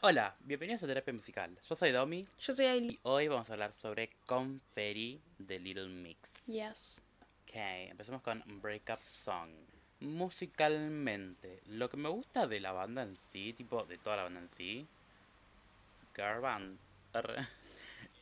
Hola, bienvenidos a Terapia Musical. Yo soy Domi Yo soy Ailey. y hoy vamos a hablar sobre Confetti de Little Mix. Yes. Ok, empecemos con Breakup Song. Musicalmente, lo que me gusta de la banda en sí, tipo de toda la banda en sí, girl band,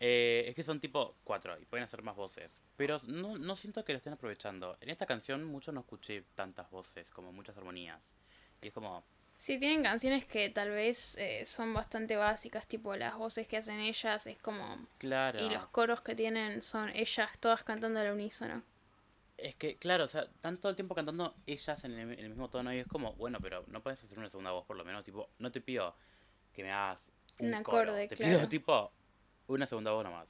eh, es que son tipo cuatro y pueden hacer más voces. Pero no, no siento que lo estén aprovechando. En esta canción mucho no escuché tantas voces, como muchas armonías. Y es como, Sí, tienen canciones que tal vez eh, son bastante básicas, tipo las voces que hacen ellas, es como... claro. Y los coros que tienen son ellas todas cantando al unísono. Es que, claro, o sea, están todo el tiempo cantando ellas en el, en el mismo tono y es como, bueno, pero no puedes hacer una segunda voz por lo menos, tipo, no te pido que me hagas un, Un coro, acorde, te claro. pido tipo una segunda voz nomás.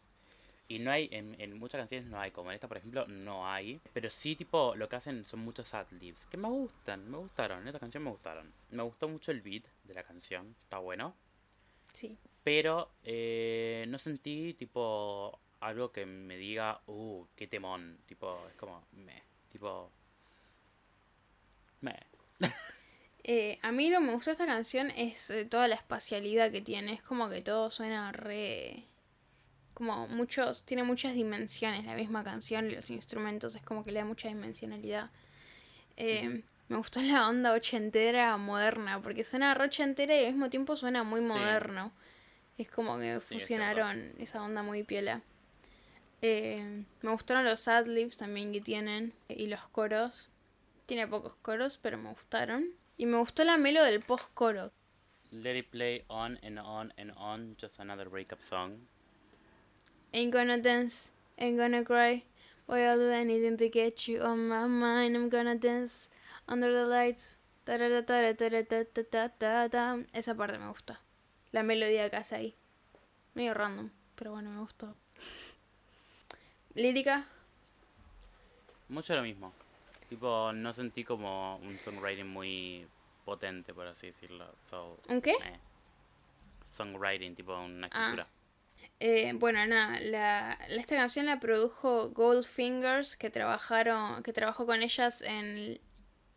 Y no hay, en, en muchas canciones no hay, como en esta por ejemplo, no hay, pero sí tipo lo que hacen son muchos adlibs, que me gustan, me gustaron, en esta canción me gustaron. Me gustó mucho el beat de la canción, está bueno, Sí. pero eh, no sentí tipo algo que me diga, uh, qué temón. Tipo, es como, me. Tipo. Me. Eh, a mí lo que me gusta de esta canción es eh, toda la espacialidad que tiene. Es como que todo suena re... Como muchos... Tiene muchas dimensiones la misma canción y los instrumentos. Es como que le da mucha dimensionalidad. Eh, Me gustó la onda ochentera moderna. Porque suena re ochentera y al mismo tiempo suena muy Sí. moderno. Es como que fusionaron esa onda muy piola. Eh, me gustaron los adlibs también que tienen. Y los coros. Tiene pocos coros, pero me gustaron. Y me gustó la melo del post-coro. Let it play on and on and on. Just another breakup song. Ain't gonna dance, ain't gonna cry. Boy, I'll do anything to get you on my mind. I'm gonna dance under the lights. Esa parte me gusta. La melodía que hace ahí. Medio random, pero bueno, me gustó. Lírica, Mucho lo mismo. Tipo, no sentí como un songwriting muy potente, por así decirlo. So, ¿un qué? eh. Songwriting, tipo una escritura. Eh, bueno, nada, la, la- esta canción la produjo Goldfingers, que trabajaron, que trabajó con ellas en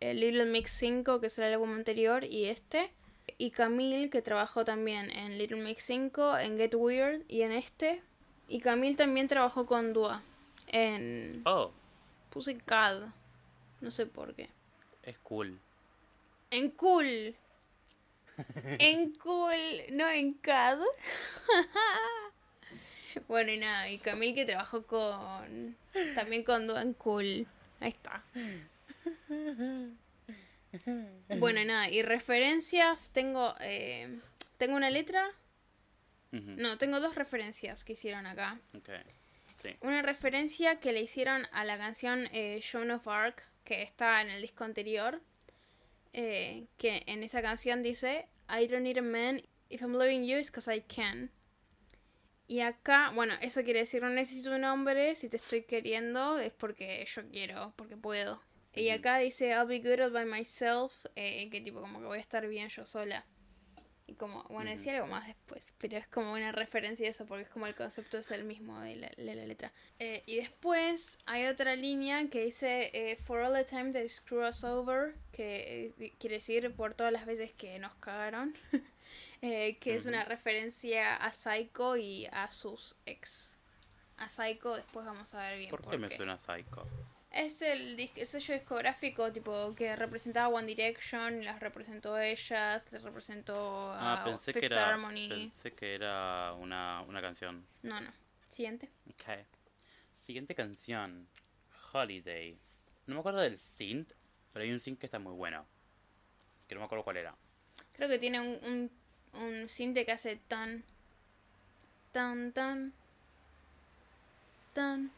el Little Mix 5, que es el álbum anterior, y este. Y Camille, que trabajó también en Little Mix 5, en Get Weird y en este. Y Camille también trabajó con Dua en... Oh, Puse CAD, no sé por qué. es cool. En Cool. En Cool, no en CAD. bueno, y nada, y Camille que trabajó con. También con Dua en Cool. Ahí está. Bueno, y nada, y referencias, tengo. eh, tengo una letra. No, tengo dos referencias que hicieron acá. Ok, sí. Una referencia que le hicieron a la canción eh, Joan of Arc, que está en el disco anterior. eh, que en esa canción dice: I don't need a man. If I'm loving you, it's because I can. Y acá, bueno, eso quiere decir: no necesito un hombre. Si te estoy queriendo, es porque yo quiero, porque puedo. Y acá dice: I'll be good all by myself. eh, que tipo, como que voy a estar bien yo sola. Y como, bueno, decía algo más después, pero es como una referencia a eso, porque es como el concepto es el mismo de la, de la letra. Eh, y después hay otra línea que dice, eh, For all the time they screw us over, que eh, quiere decir por todas las veces que nos cagaron, eh, que es una referencia a Psycho y a sus ex. A Psycho después vamos a ver bien ¿Por por, qué me suena psycho? Es el, el sello discográfico tipo que representaba One Direction, las representó a ellas, les representó a Ah, pensé Fifth que era, Harmony. pensé que era una, una canción. No, no. Siguiente. Ok. Siguiente canción. Holiday. No me acuerdo del synth, pero hay un synth que está muy bueno. Que no me acuerdo cuál era. Creo que tiene un, un, un cinte que hace tan, tan, tan, tan,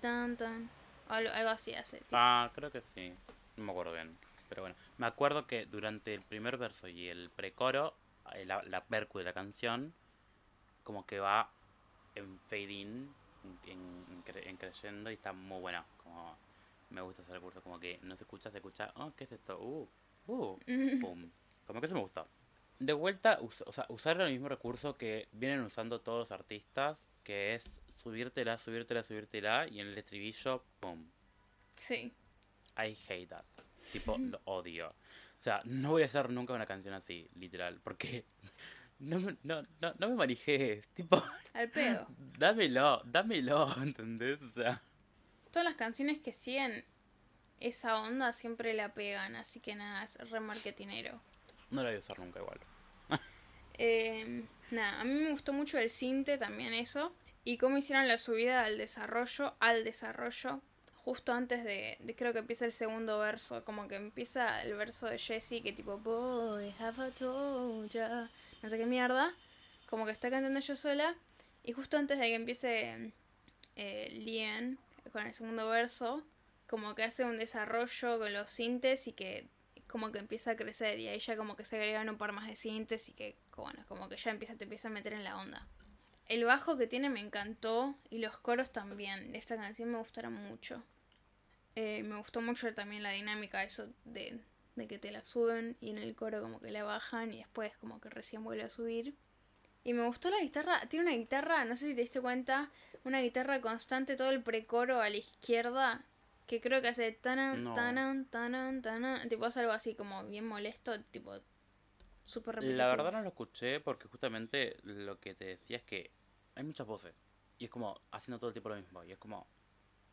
tan, tan. Algo, algo así hace. tipo. Ah, creo que sí. No me acuerdo bien. Pero bueno. Me acuerdo que durante el primer verso y el precoro, eh, la, la percu de la canción, como que va en fade in, en, en, cre- en creyendo y está muy buena. Como me gusta ese recurso, como que no se escucha, se escucha, oh, ¿qué es esto? Uh, uh, pum. Como que eso me gustó. De vuelta, us- o sea, usar el mismo recurso que vienen usando todos los artistas, que es subírtela, subírtela, subírtela, y en el estribillo, pum. Sí. I hate that. Tipo, lo odio. sea, no voy a hacer nunca una canción así, literal, porque no, me- no, no, no me manejes, tipo, Al pedo. dámelo, dámelo, ¿entendés? O sea, Todas las canciones que siguen esa onda siempre la pegan, así que nada, es re marketinero. No la voy a usar nunca igual. Eh, nada, a mí me gustó mucho el cinte también eso. Y cómo hicieron la subida al desarrollo, al desarrollo, justo antes de, de creo que empieza el segundo verso. Como que empieza el verso de Jessie que tipo, boy, have I told ya. No sé qué mierda. Como que está cantando yo sola. Y justo antes de que empiece eh, Lien con el segundo verso, como que hace un desarrollo con los sintes y que como que empieza a crecer y ahí ya como que se agregan un par más de sintes y que bueno, como que ya empieza, te empieza a meter en la onda. El bajo que tiene me encantó y los coros también esta canción me gustaron mucho. Eh, me gustó mucho también la dinámica eso de, de que te la suben y en el coro como que la bajan y después como que recién vuelve a subir. Y me gustó la guitarra, tiene una guitarra, no sé si te diste cuenta, una guitarra constante todo el precoro a la izquierda que creo que hace tanan, No. tanan, tanan, tanan, tipo hace algo así como bien molesto, tipo súper repetitivo. La verdad no lo escuché porque justamente lo que te decía es que hay muchas voces. Y es como haciendo todo el tiempo lo mismo. Y es como,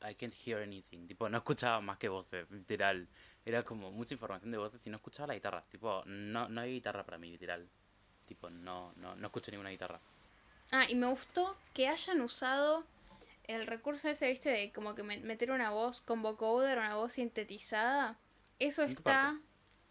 I can't hear anything. Tipo, no escuchaba más que voces, literal. Era como mucha información de voces y no escuchaba la guitarra. Tipo, no, no hay guitarra para mí, literal. Tipo, no, no, no escucho ninguna guitarra. Ah, y me gustó que hayan usado el recurso ese, viste, de como que me- meter una voz con vocoder, una voz sintetizada. Eso ¿En qué está,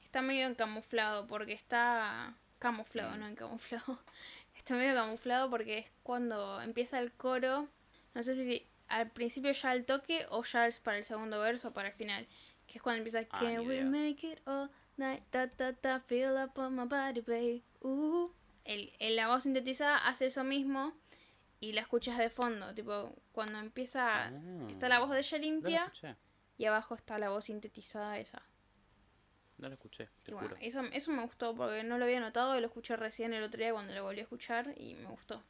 está medio encamuflado, porque está camuflado, Mm. no encamuflado. Está medio camuflado porque es cuando empieza el coro. No sé si al principio ya al toque o ya es para el segundo verso o para el final. Que es cuando empieza Ah, Can we make it all night? Ta ta ta, feel up on my body, babe. Uh. El, el- la voz sintetizada hace eso mismo y la escuchas de fondo. Tipo, cuando empieza. Ah. Está la voz de ella limpia y abajo está la voz sintetizada esa. No lo escuché, te Y bueno, juro. eso, eso me gustó porque no lo había notado y lo escuché recién el otro día cuando lo volví a escuchar y me gustó.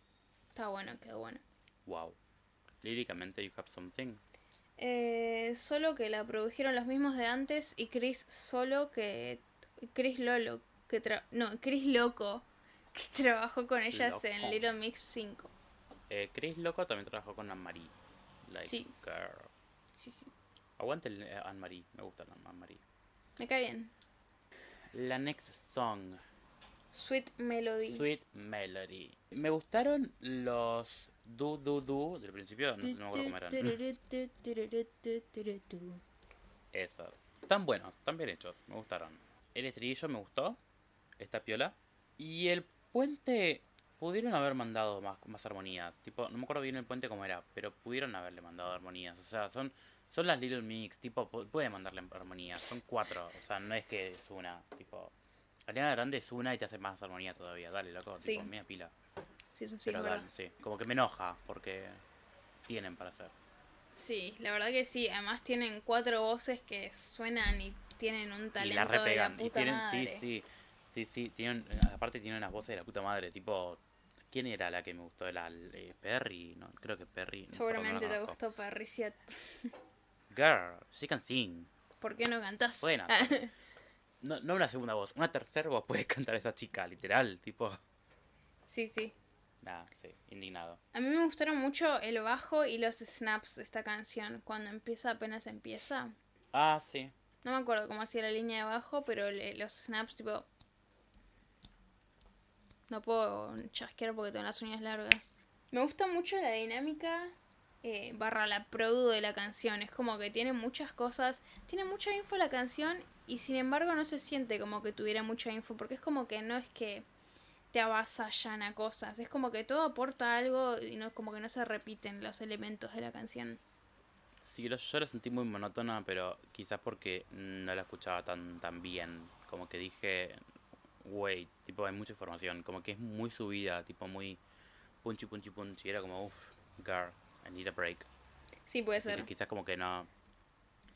Está bueno, quedó bueno. Wow. Líricamente, you have something. Eh, solo que la produjeron los mismos de antes y Chris Solo que... Chris Lolo, que tra- no, Chris Loco, que trabajó con ellas Loco. en Little Mix 5. Eh, Chris Loco también trabajó con Anne-Marie. Like, Sí. girl. Sí, sí, Aguante el eh, Anne-Marie. Me gusta Anne-Marie. me cae bien. La next song. Sweet Melody. Sweet Melody. Me gustaron los du du du del principio, no, sé, no me acuerdo cómo eran. Esos. Tan buenos, tan bien hechos, me gustaron. El estribillo me gustó, esta piola. Y el puente, pudieron haber mandado más, más armonías. Tipo, no me acuerdo bien el puente cómo era, pero pudieron haberle mandado armonías. O sea, son, son las Little Mix, tipo, pu- pueden mandarle armonías. Son cuatro, o sea, no es que es una, tipo... Ariana Grande es una y te hace más armonía todavía. Dale, loco, Sí. tipo, mía pila. Sí, eso sí, Pero dale, sí. Como que me enoja, porque tienen para hacer. Sí, la verdad que sí. Además tienen cuatro voces que suenan y tienen un y la talento de la repegan. puta y tienen, madre. sí, sí. Sí, sí, tienen, aparte tienen unas voces de la puta madre, tipo, ¿quién era la que me gustó? La eh, Perry, no, creo que Perry. no, Seguramente te gustó Parriciat. Girl, she can sing. ¿Por qué no cantás? Buena. No, no una segunda voz, una tercera voz puede cantar esa chica, literal, tipo. sí, sí. Nada, sí, indignado. A mí me gustaron mucho el bajo y los snaps de esta canción. Cuando empieza, apenas empieza. Ah, sí. No me acuerdo cómo hacía la línea de bajo, pero los snaps, tipo. No puedo chasquear porque tengo las uñas largas. Me gusta mucho la dinámica eh, barra la produ de la canción. Es como que tiene muchas cosas. Tiene mucha info la canción y sin embargo no se siente como que tuviera mucha info. Porque es como que no es que te avasallan a cosas. Es como que todo aporta algo y no como que no se repiten los elementos de la canción. Sí, lo- yo la sentí muy monótona, pero quizás porque no la escuchaba tan, tan bien. Como que dije, wait, tipo, hay mucha información. Como que es muy subida, tipo, muy punchy, punchy, punchy. Era como, uff, girl, I need a break. Sí, puede ser. quizás como que no.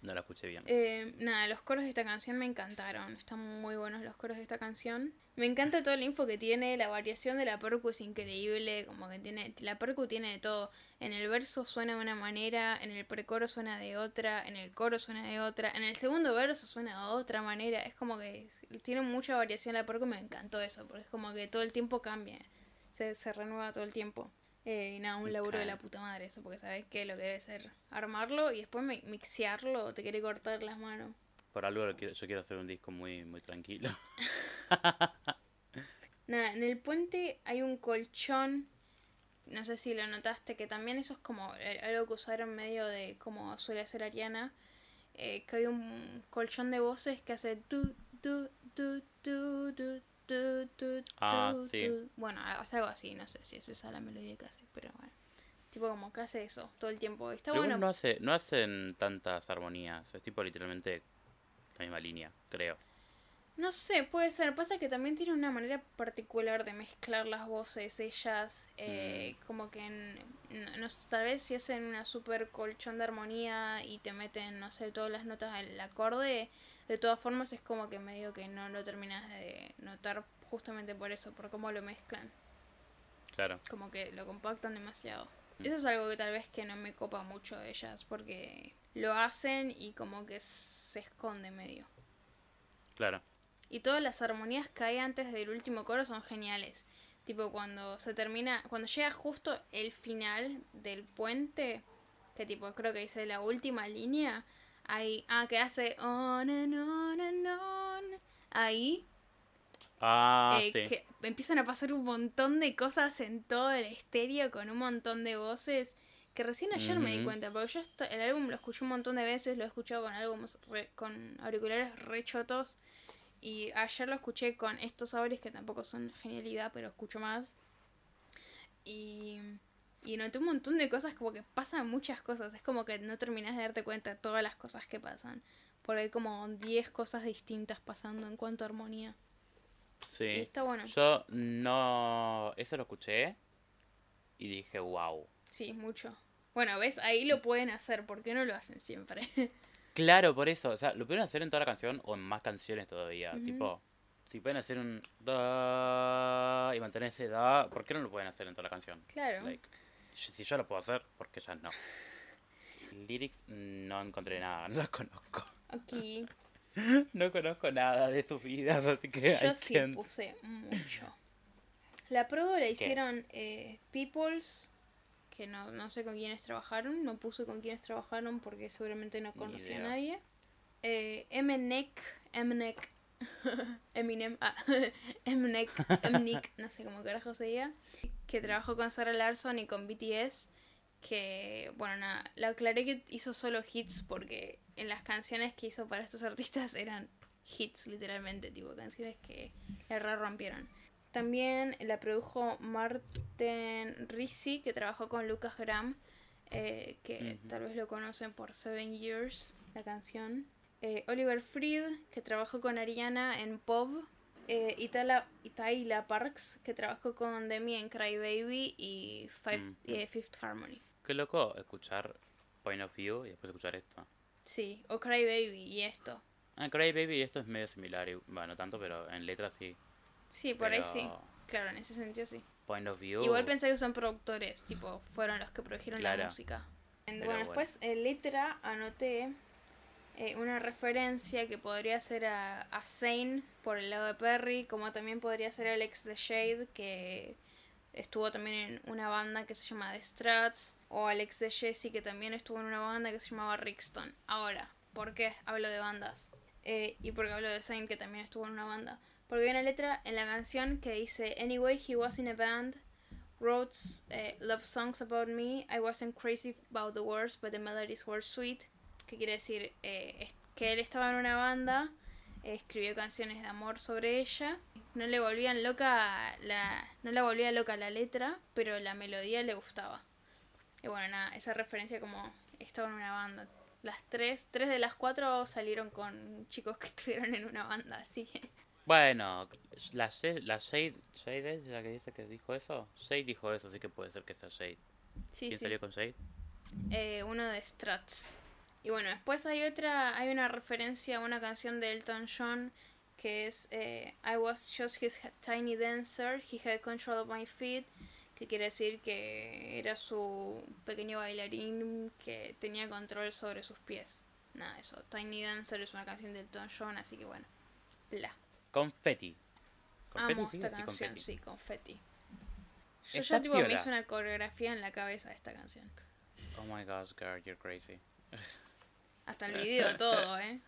No la escuché bien. Eh, nada, los coros de esta canción me encantaron. Están muy buenos los coros de esta canción. Me encanta todo el info que tiene. La variación de la percu es increíble. Como que tiene. La percu tiene de todo. En el verso suena de una manera. En el precoro suena de otra. En el coro suena de otra. En el segundo verso suena de otra manera. Es como que tiene mucha variación la percu. Me encantó eso. Porque es como que todo el tiempo cambia. Se, se renueva todo el tiempo. Eh, y nada, un laburo de la puta madre eso, porque sabes que lo que debe ser armarlo y después mixearlo, te quiere cortar las manos. Por algo yo quiero hacer un disco muy, muy tranquilo. nada, en el puente hay un colchón, no sé si lo notaste, que también eso es como eh, algo que usaron medio de como suele hacer Ariana, eh, que hay un colchón de voces que hace tu, tu, tu, tu, tu, ah, sí. Bueno, hace algo así, no sé si es esa la melodía que hace, pero bueno. Tipo como que hace eso todo el tiempo. Está bueno. No, hace, no hacen tantas armonías, es tipo literalmente la misma línea, creo. No sé, puede ser. Pasa que también tiene una manera particular de mezclar las voces. Ellas, eh, mm. como que no, tal vez si hacen una super colchón de armonía y te meten, no sé, todas las notas del acorde, de todas formas es como que medio que no lo terminas de notar justamente por eso, por cómo lo mezclan. Claro. Como que lo compactan demasiado. Mm. Eso es algo que tal vez que no me copa mucho de ellas, porque lo hacen y como que se esconde medio. Claro. Y todas las armonías que hay antes del último coro son geniales. Tipo cuando se termina, cuando llega justo el final del puente, que tipo creo que dice la última línea, Ahí, ah, que hace on and on and on. Ahí. Ah, eh, sí. Que empiezan a pasar un montón de cosas en todo el estéreo con un montón de voces. Que recién ayer me di cuenta, porque yo el álbum lo escuché un montón de veces, lo he escuchado con álbumes con auriculares rechotos. Y ayer lo escuché con estos auris que tampoco son genialidad, pero escucho más. Y y noté un montón de cosas, como que pasan muchas cosas. Es como que no terminas de darte cuenta de todas las cosas que pasan. Por ahí como 10 cosas distintas pasando en cuanto a armonía. Sí. Y está bueno. Yo no... Eso lo escuché y dije, wow. Sí, mucho. Bueno, ves, ahí lo pueden hacer. ¿Por qué no lo hacen siempre? claro, por eso. O sea, lo pueden hacer en toda la canción o en más canciones todavía. Tipo, si pueden hacer un da y mantener ese da, ¿por qué no lo pueden hacer en toda la canción? Claro. Si yo lo puedo hacer, ¿por qué ya no? Lyrics no encontré nada, no las conozco. Aquí. no conozco nada de sus vidas, así que... Yo sí puse mucho. La prueba la hicieron eh, Peoples, que no, no sé con quiénes trabajaron, no puse con quiénes trabajaron porque seguramente no conocía a nadie. Eh, Mnek, Mnek, Eminem, ah, Mnek, Mnek, no sé cómo carajo se diga que trabajó con Sarah Larson y con BTS, que, bueno, nada, la aclaré que hizo solo hits porque en las canciones que hizo para estos artistas eran hits, literalmente, tipo canciones que la rompieron. También la produjo Martin Risi, que trabajó con Lucas Graham, eh, que tal vez lo conocen por Seven Years, la canción. Eh, Oliver Fried, que trabajó con Ariana en Pop, eh, Itaila, Parks, que trabajó con Demi en Cry Baby y Five, eh, Fifth Harmony. Qué loco escuchar Point of View y después escuchar esto. Sí, o Cry Baby y esto. Ah, Cry Baby y esto es medio similar, bueno, no tanto, pero en letras sí. Sí, por ahí sí. Claro, en ese sentido sí. Point of View. Igual pensé que son productores, tipo, fueron los que produjeron la música. bueno, después en letra anoté eh, una referencia que podría ser a, a Zane por el lado de Perry, como también podría ser Alex de Shade, que estuvo también en una banda que se llama The Struts, o Alex de Jesse, que también estuvo en una banda que se llamaba Rixton. Ahora, ¿por qué hablo de bandas? Eh, y porque hablo de Zane, que también estuvo en una banda. Porque hay una letra en la canción que dice Anyway, he was in a band, wrote eh, love songs about me, I wasn't crazy about the words, but the melodies were sweet que quiere decir eh, que él estaba en una banda, escribió canciones de amor sobre ella, no le volvían loca la, no la volvía loca la letra, pero la melodía le gustaba. Y bueno, nada, esa referencia como estaba en una banda. Las tres, tres de las cuatro salieron con chicos que estuvieron en una banda, así que... Bueno, la, la Shade, Shade es la que dice que dijo eso. Shade dijo eso, así que puede ser que sea Shade. ¿Quién salió con Shade? Eh, uno de Struts. Y bueno, después hay otra, hay una referencia a una canción de Elton John que es eh, I was just his tiny dancer, he had control of my feet, que quiere decir que era su pequeño bailarín que tenía control sobre sus pies. Nada, eso. Tiny Dancer es una canción de Elton John, así que bueno. Bla. Confetti. Amo esta canción, sí, Confetti. Yo ya tipo me hice una coreografía en la cabeza de esta canción. Oh my gosh, girl, you're crazy. Hasta el video, todo, ¿eh?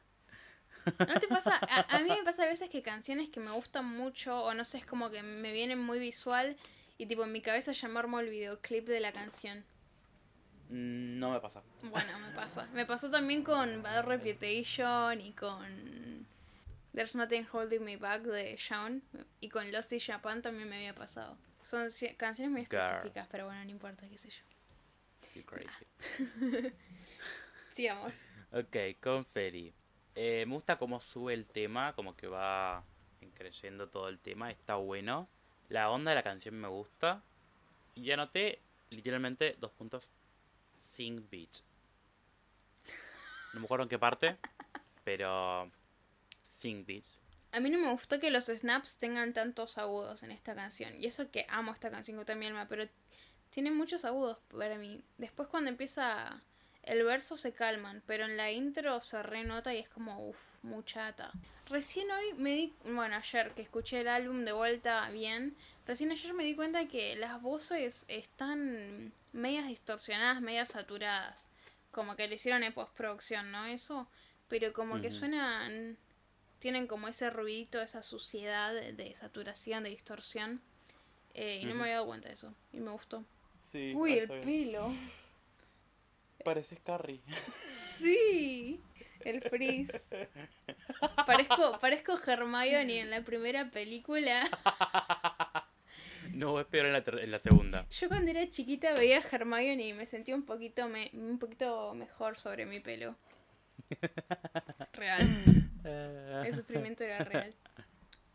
¿No te pasa? A, mí me pasa a veces que canciones que me gustan mucho, o no sé, es como que me vienen muy visual, y tipo en mi cabeza ya me el videoclip de la canción. Mm, no me pasa. Bueno, me pasa. Me pasó también con Bad Reputation y con There's Nothing Holding Me Back de Shawn. Y con Lost in Japan también me había pasado. Son canciones muy específicas, pero bueno, no importa, qué sé yo. crazy. Sigamos. Ok, con Ferry. Eh, me gusta cómo sube el tema, como que va creciendo todo el tema, está bueno. La onda de la canción me gusta. Y anoté literalmente dos puntos. Sing Beach. No me acuerdo en qué parte, pero Sing Beach. A mí no me gustó que los snaps tengan tantos agudos en esta canción. Y eso que amo esta canción con mi alma, pero tiene muchos agudos para mí. Después cuando empieza el verso se calman, pero en la intro se renota y es como, uff, muchata. Recién hoy me di, bueno, ayer que escuché el álbum de vuelta bien, recién ayer me di cuenta que las voces están medias distorsionadas, medias saturadas. Como que lo hicieron en postproducción, ¿no? Eso, pero como que suenan, tienen como ese ruidito, esa suciedad de, saturación, de distorsión. Eh, y no me había dado cuenta de eso, y me gustó. Sí, Uy, el pelo. Pareces Carrie. Sí, el Freeze. Parezco, parezco Hermione en la primera película. No, es peor en la, en la segunda. Yo cuando era chiquita veía a Hermione y me sentía un poquito, me, un poquito mejor sobre mi pelo. Real. El sufrimiento era real.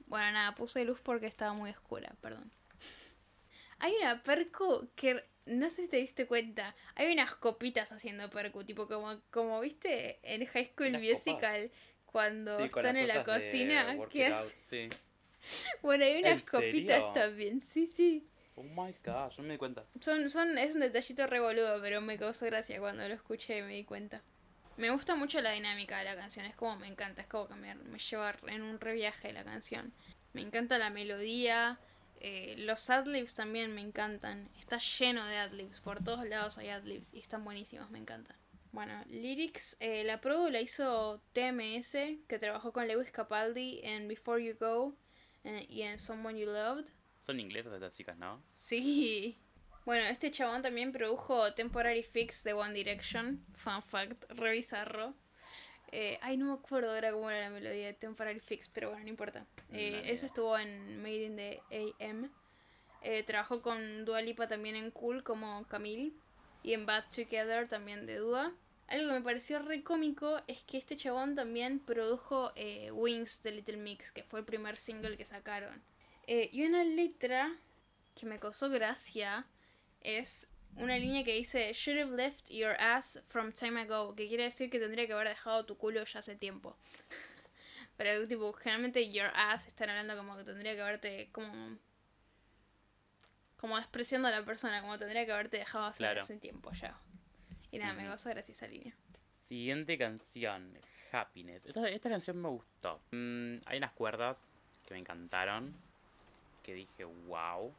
Bueno, nada, puse luz porque estaba muy oscura, perdón. Hay una perco que no sé si te diste cuenta. Hay unas copitas haciendo percu, tipo como, como viste en High School Musical cuando están en la cocina. ¿Qué sí. Bueno, hay unas copitas también, sí, sí. Oh my gosh, no me di cuenta. Son, son, es un detallito revoludo, pero me causó gracia cuando lo escuché y me di cuenta. Me gusta mucho la dinámica de la canción, es como me encanta, es como que me, me lleva en un reviaje la canción. Me encanta la melodía, eh, los adlibs también me encantan. Está lleno de adlibs. Por todos lados hay adlibs y están buenísimos, me encantan. Bueno, lyrics, eh, la produ la hizo TMS, que trabajó con Lewis Capaldi en Before You Go eh, y en Someone You Loved. Son inglesas estas chicas, ¿no? Sí. Bueno, este chabón también produjo Temporary Fix de One Direction. Fun fact, revisarlo. Eh, ay, no me acuerdo ahora cómo era la melodía de Temporary Fix, pero bueno, no importa. Eh, ese estuvo en Made in the AM. Eh, trabajó con Dua Lipa también en Cool como Camille. Y en Bad Together también de Dua. Algo que me pareció re cómico es que este chabón también produjo eh, Wings de Little Mix, que fue el primer single que sacaron. y una letra que me causó gracia es una línea que dice Should have left your ass from time ago, que quiere decir que tendría que haber dejado tu culo ya hace tiempo. Pero tipo, generalmente your ass están hablando como que tendría que haberte como como despreciando a la persona, como tendría que haberte dejado hace, tiempo ya. Y nada, me gozo gracias esa línea. Siguiente canción, Happiness. Esta, canción me gustó. Mm, hay unas cuerdas que me encantaron, que dije, wow.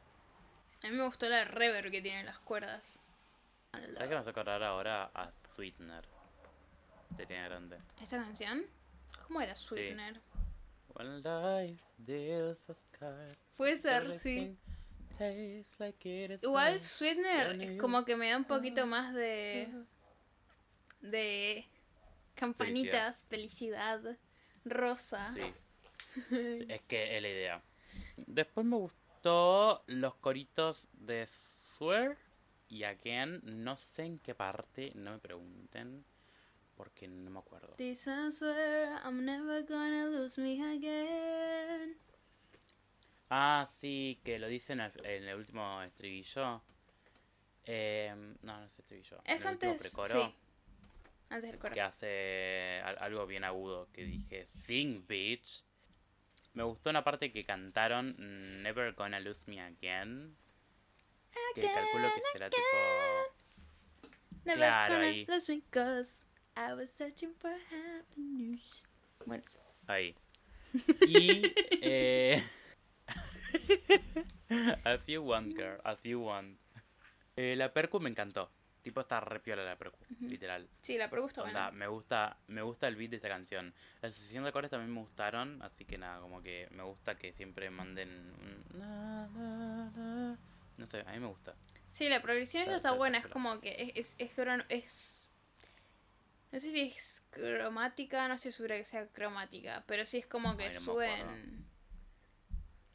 A mí me gustó la reverb que tienen las cuerdas. ¿Sabes que a acordar ahora a Sweetener? De Tiene Grande. ¿Esta canción? ¿Cómo era Sweetener? Puede ser, sí. Igual Sweetener como que me da un poquito más de... De... Campanitas, felicidad, rosa. Sí. sí. Es que es la idea. Después me gustó los coritos de Swear y Again. No sé en qué parte, no me pregunten. Porque no me acuerdo. This I swear I'm never gonna lose me again. Ah, sí, que lo dicen en el, último estribillo. Eh, no, no es estribillo. Es antes. Sí. Antes del coro. que hace al- algo bien agudo, que dije, sing bitch. Me gustó una parte que cantaron, mm, Never Gonna Lose Me Again. Que calculo que será tipo... Never claro, gonna ahí. lose me 'cause I was searching for happiness. Bueno, eso. Ahí. Y... Eh... as you want, girl, as you want. Eh, la percu me encantó. Tipo está re piola la percu, literal. sí, la propuesta Onda, buena. me gusta, me gusta el beat de esta canción. La sucesión de acordes también me gustaron, así que nada, como que me gusta que siempre manden un na, na, na. No sé, a mí me gusta. Sí, la progresión Está- está está- buena, está es como que es, es, es, es- No sé si es cromática, no estoy segura que sea cromática, pero sí es como que Ay, no suben...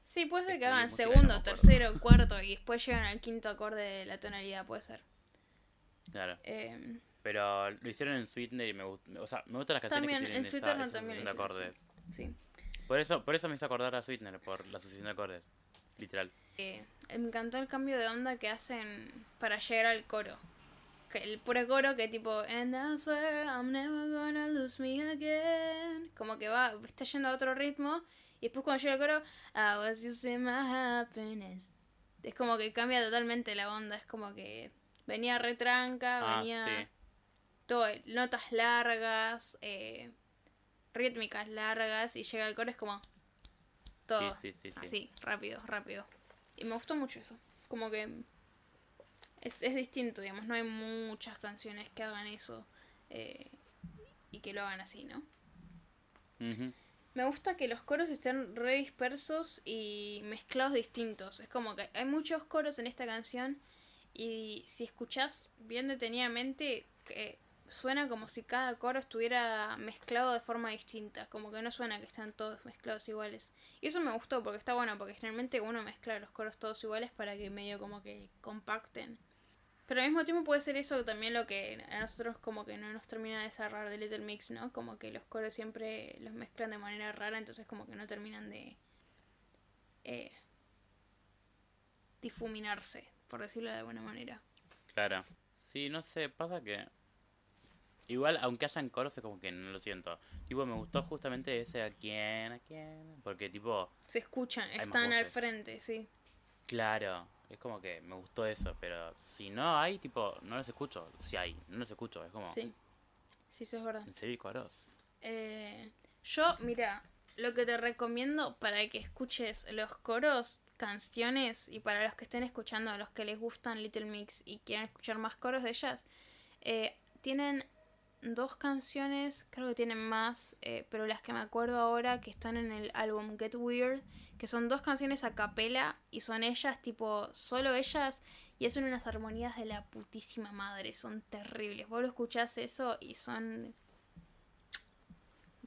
Sí, puede ser que hagan segundo, tercero, cuarto y después llegan al quinto acorde de la tonalidad, puede ser. Claro. Eh, Pero lo hicieron en Sweetener y me gusta. O sea, me gustan las canciones También, que tienen en Sweetener esa también de acordes. sí. Por eso, por eso me hizo acordar a Sweetener, por la sucesión de acordes. Literal. Eh, me encantó el cambio de onda que hacen para llegar al coro. Que el puro coro que tipo And I swear I'm never gonna lose me again. Como que va, está yendo a otro ritmo. Y después cuando llega el coro, I was using my happiness. Es como que cambia totalmente la onda. Es como que venía retranca, Ah, venía sí. todo, notas largas, eh, rítmicas largas. Y llega el coro, es como todo. Sí, sí, sí, sí. Así, rápido, rápido. Y me gustó mucho eso. Como que es, es distinto, digamos. No hay muchas canciones que hagan eso eh, y que lo hagan así, ¿no? Me gusta que los coros estén re dispersos y mezclados distintos. Es como que hay muchos coros en esta canción y si escuchás bien detenidamente, que suena como si cada coro estuviera mezclado de forma distinta. Como que no suena que están todos mezclados iguales. Y eso me gustó porque está bueno, porque generalmente uno mezcla los coros todos iguales para que medio como que compacten. Pero al mismo tiempo puede ser eso también lo que a nosotros como que no nos termina de cerrar de Little Mix, ¿no? Como que los coros siempre los mezclan de manera rara, entonces como que no terminan de eh, difuminarse, por decirlo de alguna manera. Claro. Sí, no sé, pasa que. Igual, aunque hayan coros, es como que no lo siento. Tipo, me gustó justamente ese a quién, a quién. Porque, tipo, Se escuchan, están al frente, sí. claro. Es como que me gustó eso. Pero si no hay, tipo, no los escucho. Si hay, no los escucho. Es como. Sí, sí, eso es verdad. ¿En serio coros? Eh, yo, mira, lo que te recomiendo para que escuches los coros, canciones, y para los que estén escuchando, a los que les gustan Little Mix y quieran escuchar más coros de ellas, eh, tienen dos canciones, creo que tienen más, eh, pero las que me acuerdo ahora que están en el álbum Get Weird, que son dos canciones a capela y son ellas, tipo, solo ellas, y hacen unas armonías de la putísima madre, son terribles. Vos lo escuchás eso y son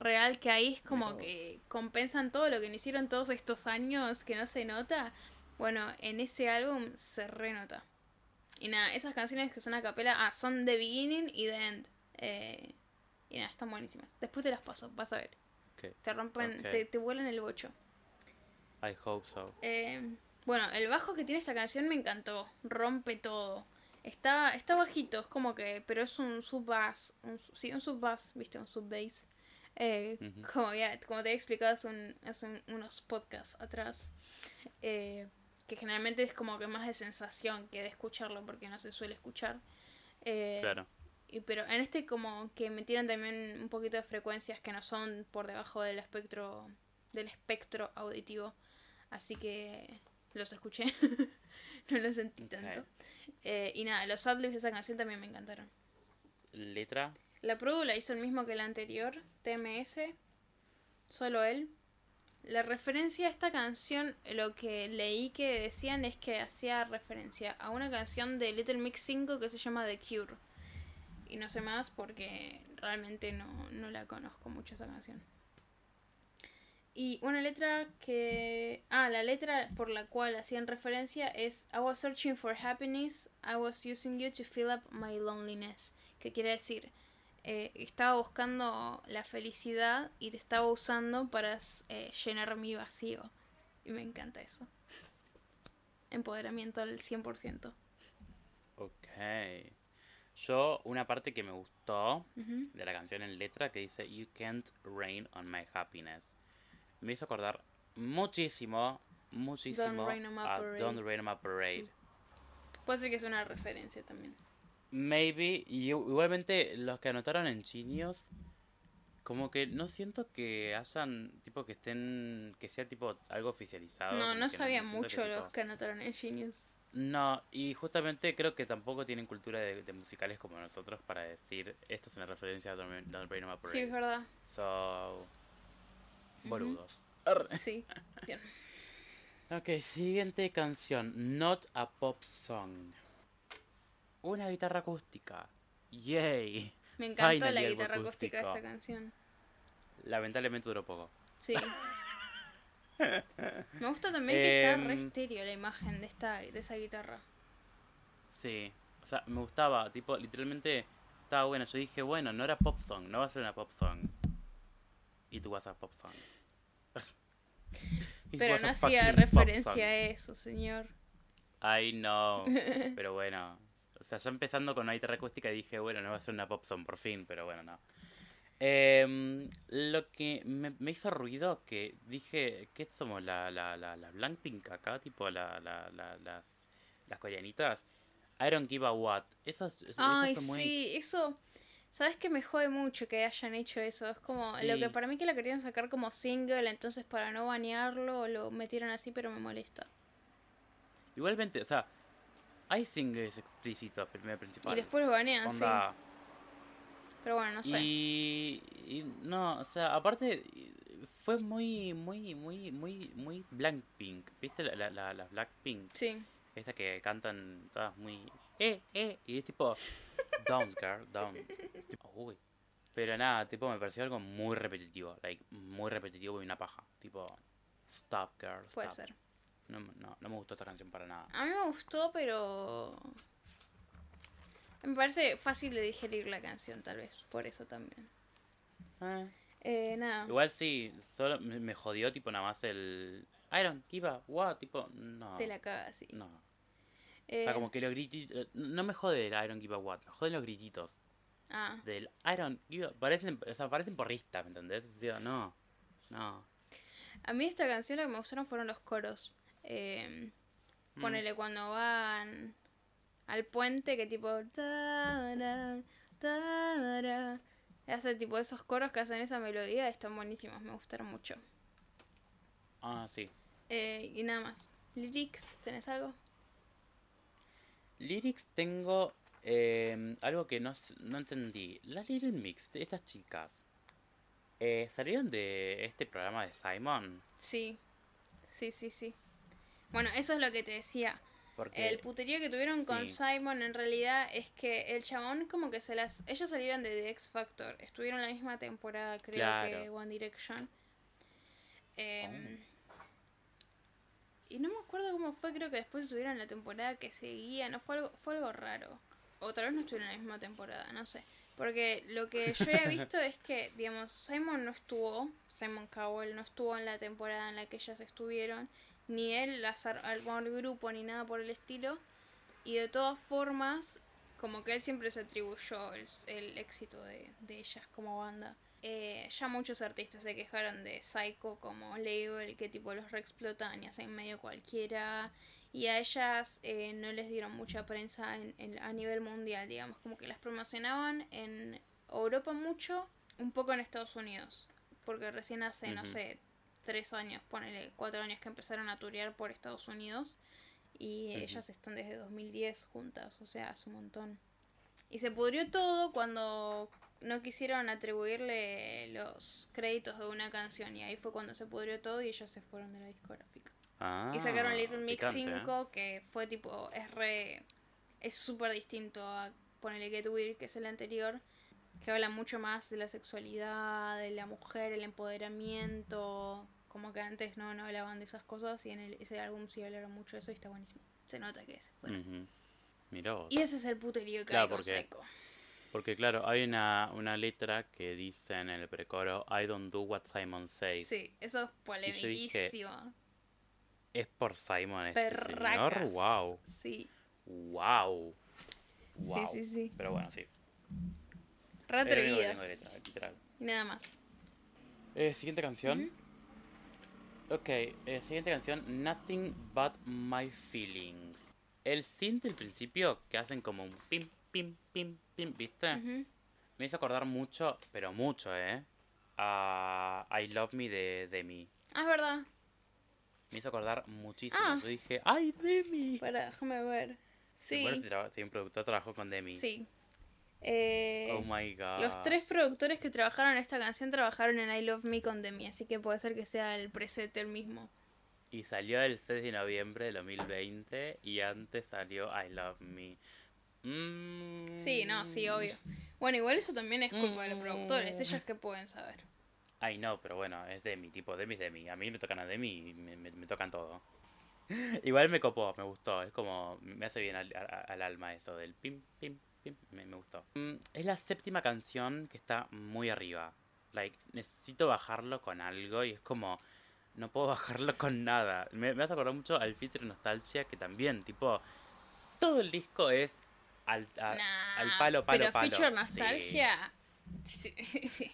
real que ahí es como que compensan todo lo que no hicieron todos estos años que no se nota. Bueno, en ese álbum se renota. Y nada, esas canciones que son a capela, ah, son The Beginning y The End. Eh, y nada, están buenísimas. Después te las paso, vas a ver. Te rompen, Ok. te, te vuelan el bocho. I hope so. Eh, bueno, el bajo que tiene esta canción me encantó. Rompe todo. Está, está bajito, es como que, pero es un sub-bass. Un, sí, un sub-bass, viste, un sub-bass. Eh, como, ya, como te he explicado hace, un- hace un- unos podcasts atrás. eh, que generalmente es como que más de sensación que de escucharlo, porque no se suele escuchar. Eh, Claro. y, pero en este como que metieron también un poquito de frecuencias que no son por debajo del espectro del espectro auditivo. Así que los escuché. no los sentí tanto. Eh, y nada, los adlibs de esa canción también me encantaron. Letra. La produ la hizo el mismo que la anterior, TMS. Solo él. La referencia a esta canción, lo que leí que decían es que hacía referencia a una canción de Little Mix 5 que se llama The Cure. Y no sé más porque realmente no, no la conozco mucho esa canción. Y una letra que... Ah, la letra por la cual hacían referencia es I was searching for happiness, I was using you to fill up my loneliness. Que quiere decir, eh, estaba buscando la felicidad y te estaba usando para eh, llenar mi vacío. Y me encanta eso. Empoderamiento al 100%. Ok. Yo, una parte que me gustó de la canción en letra que dice You can't rain on my happiness. Me hizo acordar muchísimo, muchísimo Rain on My Parade. Don't Rain on My Parade. Sí. Puede ser que sea una referencia también. Maybe, y igualmente los que anotaron en Genius, como que no siento que hayan, tipo, que estén, que sea tipo algo oficializado. No, no que sabía siento que, mucho tipo- los que anotaron en Genius. No, y justamente creo que tampoco tienen cultura de, de musicales como nosotros para decir esto es una referencia a Don't Don't Rain on Sí, es verdad. So, boludos. Sí. Ok, siguiente canción. Not a pop song. Una guitarra acústica. Yay. Me encantó la guitarra acústica de esta canción. Lamentablemente duró poco. Sí. Me gusta también que está re Em, estéreo la imagen de esta de esa guitarra. Sí. O sea, me gustaba. Tipo, literalmente estaba buena. Yo dije, bueno, no era pop song. No va a ser una pop song. It was a pop song. Pero no hacía referencia a eso, señor. I know. Pero bueno. Sea, ya empezando con una guitarra acústica dije, bueno, no va a ser una pop song por fin, pero bueno, no. Em, lo que me, me hizo ruido que dije, ¿qué somos? La, la, la, la Blackpink acá, tipo la, la, la- las, las coreanitas. I don't give a what. Eso, es- eso Ay, fue muy... sí, eso. ¿Sabes que me jode mucho que hayan hecho eso? Es como lo Sí. que para mí que la querían sacar como single, entonces para no banearlo lo metieron así, pero me molesta. Igualmente, o sea, hay singles explícitos, primero principal. Y después lo banean, sí. Onda, Pero bueno, no sé. Y, y no, o sea, aparte fue muy, muy, muy, muy, muy Blackpink. ¿Viste la, la, la, la Blackpink? Sí. Esa que cantan todas muy... Eh, eh, y es tipo... Down, girl, down. Tipo, uy. Pero nada, tipo, me pareció algo muy repetitivo. Like, muy repetitivo y una paja. Tipo, stop, girl, Puede stop. ser. No, no, no me gustó esta canción para nada. A mí me gustó, pero. Me parece fácil de digerir la canción, tal vez. Por eso también. Eh. Eh, nada. Igual sí, solo me, jodió tipo nada más el... Iron, give a what, tipo, no. Te la cagas, sí. No. O Eh, sea, como que los grititos... No me jode el Iron Give a What, me joden los grititos. Ah, Del Iron Give a... Parecen, o sea, parecen porristas, ¿me entendés? O sea, no. No. a mí esta canción lo que me gustaron fueron los coros. Eh, Mm. Ponele cuando van al puente que tipo... hace tipo esos coros que hacen esa melodía, están buenísimos, me gustaron mucho. Ah, sí. Eh, y nada más. Lyrics, ¿tenés algo? Lyrics tengo eh, algo que no, no entendí. Las Little Mix, de estas chicas, eh, ¿salieron de este programa de Simon? Sí, sí, sí, sí. Bueno, eso es lo que te decía. Porque... El puterío que tuvieron con. Simon en realidad es que el chabón como que se las... Ellos salieron de The X Factor, estuvieron la misma temporada creo Claro. que One Direction. Em, Y no me acuerdo cómo fue, creo que después estuvieron la temporada que seguía, no fue algo, fue algo raro. O tal vez no estuvieron en la misma temporada, no sé. Porque lo que yo he visto es que, digamos, Simon no estuvo, Simon Cowell no estuvo en la temporada en la que ellas estuvieron, ni él las ar- armó el grupo, ni nada por el estilo. Y de todas formas, como que él siempre se atribuyó el, el éxito de, de ellas como banda. Eh, ya muchos artistas se quejaron de Psycho como label, que tipo los reexplotan y hacen medio cualquiera. Y a ellas eh, no les dieron mucha prensa en, en- a nivel mundial, digamos, como que las promocionaban en Europa mucho, un poco en Estados Unidos. Porque recién hace, no sé, tres años, ponele cuatro años que empezaron a turear por Estados Unidos. Y ellas están desde 2010 juntas, o sea, hace un montón. Y se pudrió todo cuando no quisieron atribuirle los créditos de una canción. Y ahí fue cuando se pudrió todo y ellos se fueron de la discográfica. Ah, y sacaron Little Mix picante, ¿eh? 5, que fue tipo, es re. Es súper distinto a ponerle Get Weird, que es el anterior. Que habla mucho más de la sexualidad, de la mujer, el empoderamiento. Como que antes no, no hablaban de esas cosas y en el- ese álbum sí hablaron mucho de eso y está buenísimo. Se nota que fueron. Ujú. Mirá vos. Y ese es el puterío que Claro, hay con porque- Psycho. Porque claro, hay una, una letra que dice en el precoro I don't do what Simon says. Sí, eso es polemiquísimo. Es por Simon este Perracas. señor. Wow. Sí. Wow. wow. Sí, sí, sí. Pero bueno, sí. Re Es literal. Y nada más. Eh, siguiente canción. Ok, eh, siguiente canción, Nothing But My Feelings. El synth del principio, que hacen como un pim, pim, pim, pim, ¿viste? Me hizo acordar mucho, pero mucho, ¿eh? A I Love Me de Demi. Ah, es verdad. Me hizo acordar muchísimo. Ah. Yo dije, ¡ay, Demi! Para, déjame ver. Sí. Si, si un productor trabajó con Demi. Sí. Eh, Oh my god. los tres productores que trabajaron en esta canción trabajaron en I Love Me con Demi, así que puede ser que sea el preset el mismo. Y salió el 6 de noviembre de 2020 y antes salió I Love Me. Mm. Sí, no, sí, obvio. Bueno, igual eso también es culpa de los Mm. productores, ellos que pueden saber. Ay, no, pero bueno, es Demi, tipo, Demi es Demi. A mí me tocan a Demi y me, me- me tocan todo. Igual me copó, me gustó. Es como, me hace bien al alma eso del pim, pim, Me, me gustó. Mm, es la séptima canción que está muy arriba. Like, necesito bajarlo con algo y es como, no puedo bajarlo con nada. Me, me hace acordar mucho al feature Nostalgia que también, tipo, todo el disco es al, a- Nah, al palo, palo, pero palo. Feature. Nostalgia. sí, sí,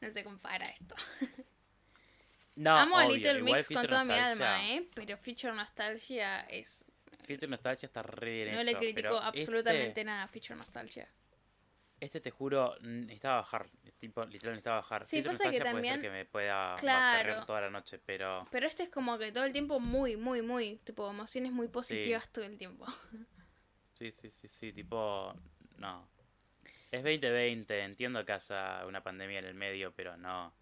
no se compara esto. No, Amo a obvio, Little igual Mix con toda mi alma, ¿eh? Pero Feature Nostalgia es. Nostalgia está re bien No le critico pero absolutamente Este, nada a Feature Nostalgia. este te juro, necesitaba bajar. Tipo, literal necesitaba bajar. Sí, pasa que Nostalgia puede ser también- que me pueda va- Claro. perrear toda la noche, pero... Pero este es como que todo el tiempo muy, muy, muy. Tipo, emociones muy positivas todo el tiempo. Sí, sí, sí, sí, tipo... No. Es 2020, entiendo que haya una pandemia en el medio, pero no.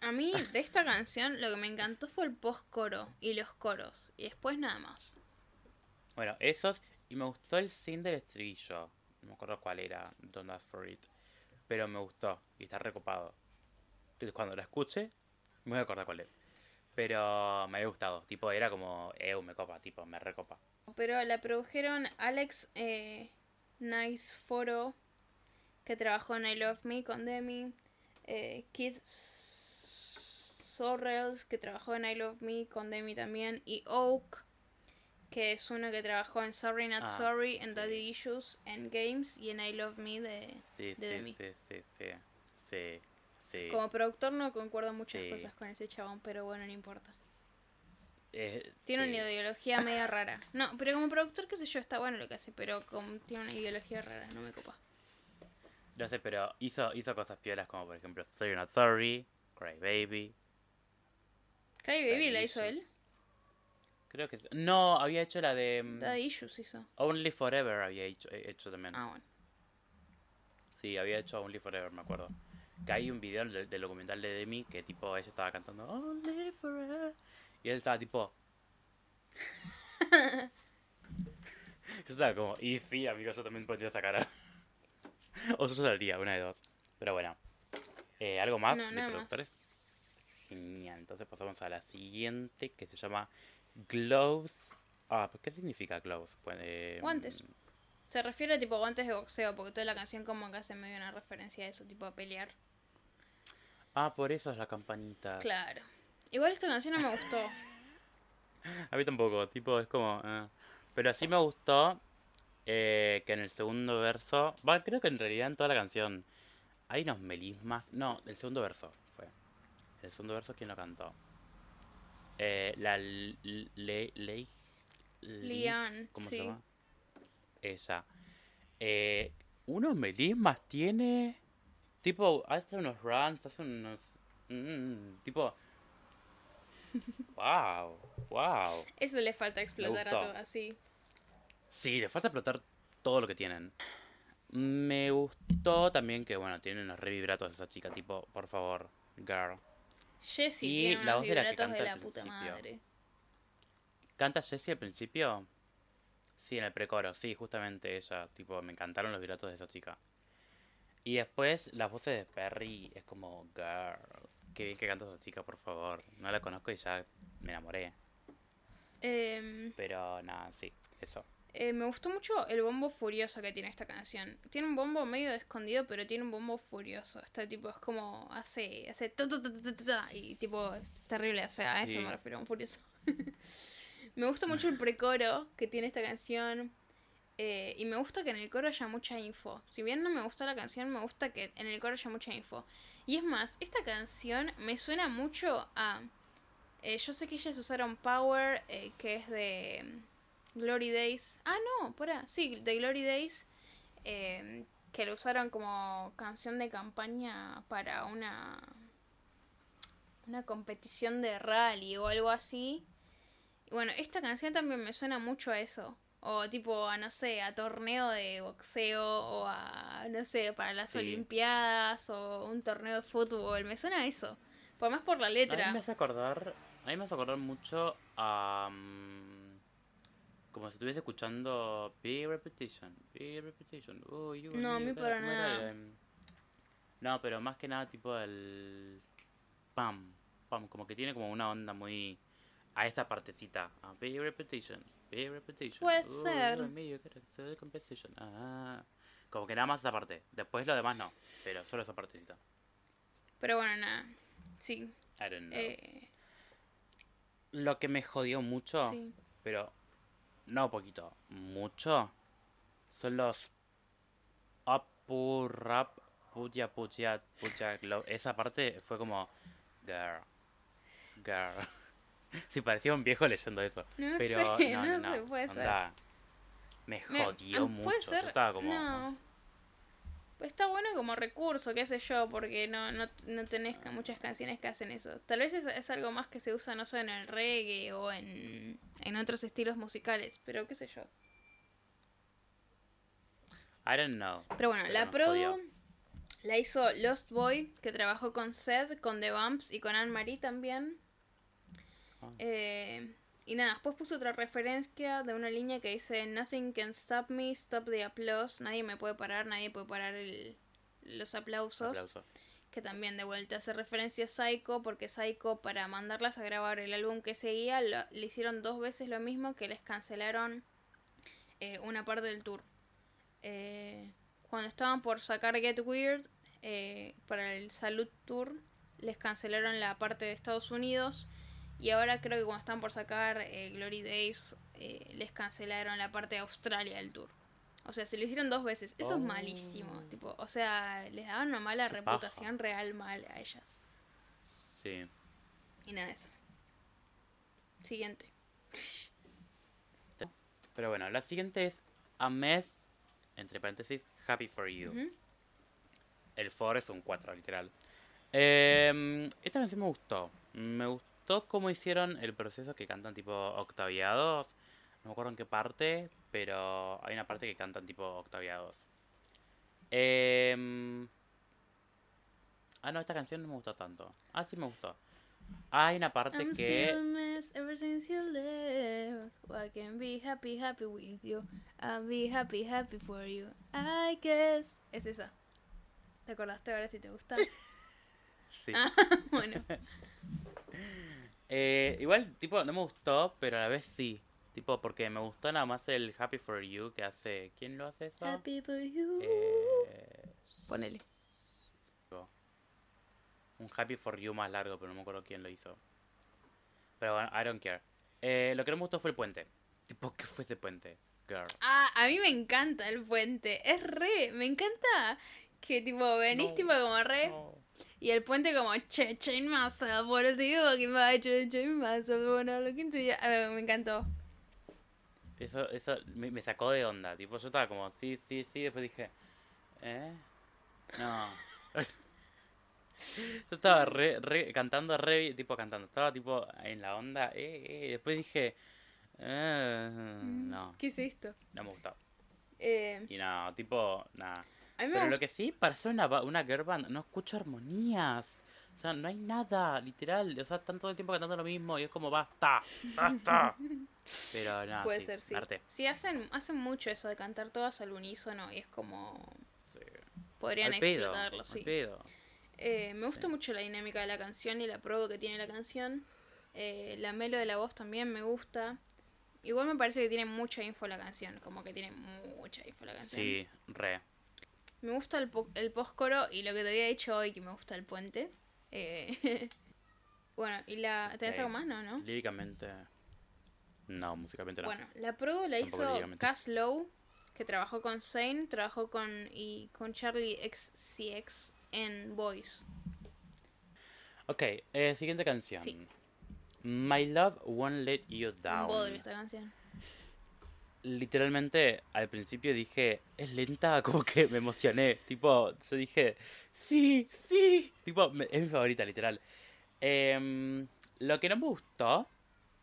A mí, de esta canción, lo que me encantó fue el post-coro y los coros. Y después nada más. Bueno, esos... Y me gustó el sin del estribillo. No me acuerdo cuál era, Don't Ask For It. Pero me gustó y está recopado. Entonces, cuando lo escuche, me voy a acordar cuál es. Pero me había gustado. Tipo, era como, eu, me copa, tipo, me recopa. Pero la produjeron Alex eh, Nice Foro, que trabajó en I Love Me con Demi. Eh, Kid Sorrells, que trabajó en I Love Me con Demi también. Y Oak, que es uno que trabajó en Sorry Not Ah, Sorry, en sí. Daddy Issues, en Games y en I Love Me de, Sí, de sí, Demi. sí, sí, sí, sí, sí. Como productor no concuerdo muchas cosas con ese chabón, pero bueno, no importa. Eh, Tiene una ideología media rara. No, pero como productor, qué sé yo, está bueno lo que hace, pero como tiene una ideología rara, no me copa. No sé, pero hizo, hizo cosas piolas como por ejemplo Sorry Not Sorry, Cry Baby. Cry Baby la hizo él. Creo que sí. No, había hecho la de mm, Daddy Issues hizo. Only Forever había hecho, eh, hecho también. Ah, bueno. Sí, había hecho Only Forever, me acuerdo. Que hay un video del, del documental de Demi que tipo ella estaba cantando Only Forever. Y él estaba tipo. yo estaba como, y sí, amigo, yo también pondría esa cara. o yo lloraría, una de dos. Pero bueno. Eh, ¿Algo más No, de más. productores? Genial. Entonces pasamos a la siguiente que se llama Gloves. Ah, ¿pues ¿qué significa gloves? Pues, eh, Guantes. Se refiere a tipo guantes de boxeo, porque toda la canción como que hace medio una referencia a eso, tipo a pelear. Ah, por eso es la campanita. Claro. Igual esta canción no me gustó. A mí tampoco, tipo, es como... eh. Pero sí me gustó eh, que en el segundo verso... Bueno, creo que en realidad en toda la canción hay unos melismas... No, el segundo verso fue. El segundo verso, ¿quién lo cantó? Eh, la... Le, le, le- Lian, ¿Cómo sí. se llama? Ella. Eh, unos melismas tiene... Tipo, hace unos runs, hace unos... mm, tipo... Wow, wow. Eso le falta explotar a todo así. Sí, le falta explotar todo lo que tienen. Me gustó también que, bueno, tiene unos re vibratos esa chica, tipo, por favor, girl. Jessie Y tiene la voz de la que vibratos de canta la al puta principio. madre. ¿Canta Jessie al principio? Sí, en el precoro, sí, justamente ella, tipo, me encantaron los vibratos de esa chica. Y después las voces de Perry es como, girl, qué bien que canta esa chica, por favor. No la conozco y ya me enamoré. Em, Pero nada, sí, eso. Eh, me gustó mucho el bombo furioso que tiene esta canción. Tiene un bombo medio escondido, pero tiene un bombo furioso. Este tipo es como hace, hace ta, ta, ta, y tipo es terrible. O sea, a eso Sí. me refiero, un furioso. me gusta mucho el precoro que tiene esta canción. Eh, y me gusta que en el coro haya mucha info. Si bien no me gusta la canción, me gusta que en el coro haya mucha info. Y es más, esta canción me suena mucho a... Eh, yo sé que ellas usaron Power, que es de Glory Days. Ah, no, por Sí, de Glory Days. que lo usaron como canción de campaña para una una competición de rally o algo así. Y bueno, esta canción también me suena mucho a eso. O tipo a, no sé, a torneo de boxeo o a, no sé, para las Olimpiadas o un torneo de fútbol. Me suena a eso. Por más por la letra. A mí me hace acordar, a mí me hace acordar mucho a... Mm, como si estuviese escuchando Big Repetition, Big Repetition. no, a mí para nada. No, pero más que nada tipo el... Pam, como que tiene como una onda muy a esa partecita. A big repetition, big repetition. Puede ser. Ah, como que nada más esa parte. Después lo demás no, pero solo esa partecita. Pero bueno, nada. Sí. I don't know. Eh... Lo que me jodió mucho, pero no poquito, mucho, son los up, rap, puya, puya, puya. Esa parte fue como, girl, Girl. sí, parecía un viejo leyendo eso. No pero sé, no, no, sé, puede ser. Me jodió mucho. Puede ser. estaba como... No. Está bueno como recurso, qué sé yo, porque no, no, no tenés muchas canciones que hacen eso. Tal vez es, algo más que se usa, no sé, en el reggae o en, en otros estilos musicales, pero qué sé yo. I don't know. Pero bueno, la produ la hizo Lost Boy, que trabajó con Seth, con The Bumps y con Anne-Marie también. Ah. Eh, y nada, después puso otra referencia de una línea que dice Nothing can stop me, stop the applause. Nadie me puede parar, nadie puede parar el, los aplausos. Que también de vuelta hace referencia a Psycho, porque Psycho para mandarlas a grabar el álbum que seguía le hicieron dos veces lo mismo que les cancelaron eh, una parte del tour. Eh, cuando estaban por sacar Get Weird eh, para el Salud Tour, les cancelaron la parte de Estados Unidos. Y ahora creo que cuando están por sacar eh, Glory Days, eh, les cancelaron la parte de Australia del tour. O sea, se lo hicieron dos veces. Eso es malísimo. Oh. Tipo, o sea, les daban una mala reputación real mal a ellas. Sí. Y nada de eso. Siguiente. Pero bueno, la siguiente es A Mess, entre paréntesis, Happy for You. El for es un 4, literal. Eh, esta canción me gustó. Me gustó cómo hicieron el proceso que cantan tipo octaviados. No me acuerdo en qué parte, pero hay una parte que cantan tipo octaviados. Eh, ah, no, esta canción no me gustó tanto. Ah, sí me gustó. Hay una parte que. ever since you left. I can be happy, happy with you. I'll be happy, happy for you. I guess. Es esa. ¿Te acordaste ahora si te gusta? sí. Ah, bueno. eh, igual, tipo, no me gustó, pero a la vez sí. Tipo, porque me gustó nada más el Happy for You que hace. ¿Quién lo hace eso? Happy for you. Eh, Ponele un Happy for You más largo, pero no me acuerdo quién lo hizo. Pero bueno, I don't care. Eh, lo que no me gustó fue el puente. Tipo, ¿qué fue ese puente? Girl. Ah, a mí me encanta el puente. Es re, me encanta que tipo venís tipo como re. Y el puente como che, chain masa, por eso digo que me che, chain masa, bueno, lo que A ver, me encantó. Eso, eso me, me, sacó de onda. Tipo, yo estaba como, sí, sí, sí. Después dije, ¿eh? No. Yo estaba re, cantando re, tipo cantando, estaba tipo en la onda, eh, eh después dije, eh, no. ¿Qué es esto? No me gustó. Eh, y no, tipo, nada. Pero lo que sí, para ser una, una girl band, no escucho armonías. O sea, no hay nada, literal. O sea, están todo el tiempo cantando lo mismo y es como, basta, basta. Pero nada, Puede sí, ser, sí. Arte. Sí, hacen, hacen mucho eso de cantar todas al unísono y es como... Sí. Podrían explotarlo, sí. Pedo. Eh, me gusta mucho la dinámica de la canción y la prueba que tiene la canción. Eh, la melo de la voz también me gusta. Igual me parece que tiene mucha info la canción, como que tiene mucha info la canción. Sí, re. Me gusta el, el postcoro y lo que te había dicho hoy, que me gusta el puente. Eh, bueno, ¿y la tenés algo más? No, ¿no? Líricamente. No, musicalmente no. Bueno, la pro la hizo Cass Lowe, que trabajó con Zane, trabajó con y con Charlie XCX en Boys. Ok, eh, siguiente canción. Sí. My Love Won't Let You Un Down. bodrio esta canción. Literalmente al principio dije, es lenta, como que me emocioné. Tipo, yo dije, sí, sí. Tipo, es mi favorita, literal. Em, lo que no me gustó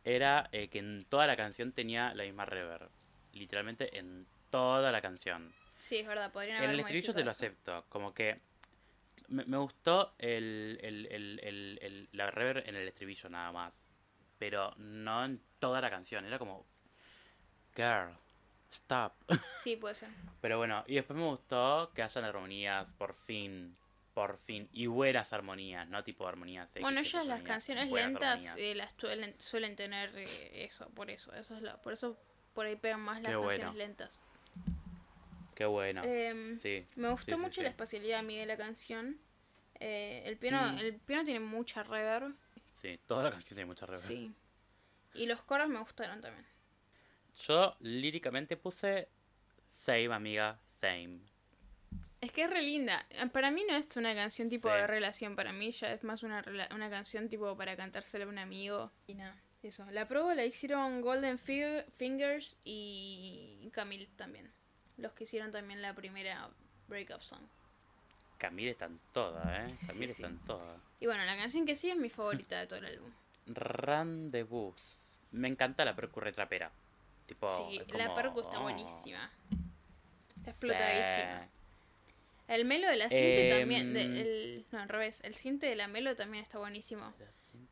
era eh, que en toda la canción tenía la misma reverb. Literalmente en toda la canción. Sí, es verdad, podrían En haber el estribillo te lo acepto. Como que me, me gustó el, el, el, el, el- la reverb en el estribillo nada más. Pero no en toda la canción. Era como, girl, stop. Sí, puede ser. Pero bueno, y después me gustó que hayan armonías, por fin. Por fin. Y buenas armonías, no tipo armonías. X, Bueno, ellas las canciones lentas eh, las suelen, suelen tener eh, eso, por eso, eso es la, por eso por ahí pegan más las Qué canciones bueno. lentas. Qué bueno. Em, sí. me gustó sí, mucho sí. la espacialidad a mí de la canción. Eh, el piano, Mm. el piano tiene mucha reverb, Sí, toda la canción tiene mucha reverb. sí. Y los coros me gustaron también. Yo líricamente puse same, amiga, same. Es que es re linda. Para mí no es una canción tipo Sí. de relación, para mí ya es más una, una canción tipo para cantársela a un amigo. Y nada, eso. La prueba la hicieron Golden Fi- Fingers y Camille también. Los que hicieron también la primera breakup song. Camille está en toda, ¿eh? Camille sí. está en toda. Y bueno, la canción que sí es mi favorita de todo el álbum. Rendezvous. Me encanta la percu retrapera. Tipo, sí, la percu está oh, buenísima. Está explotadísima. sí. El melo de la cinta Em, también. de- el, no, al revés. El cinte de la melo también está buenísimo.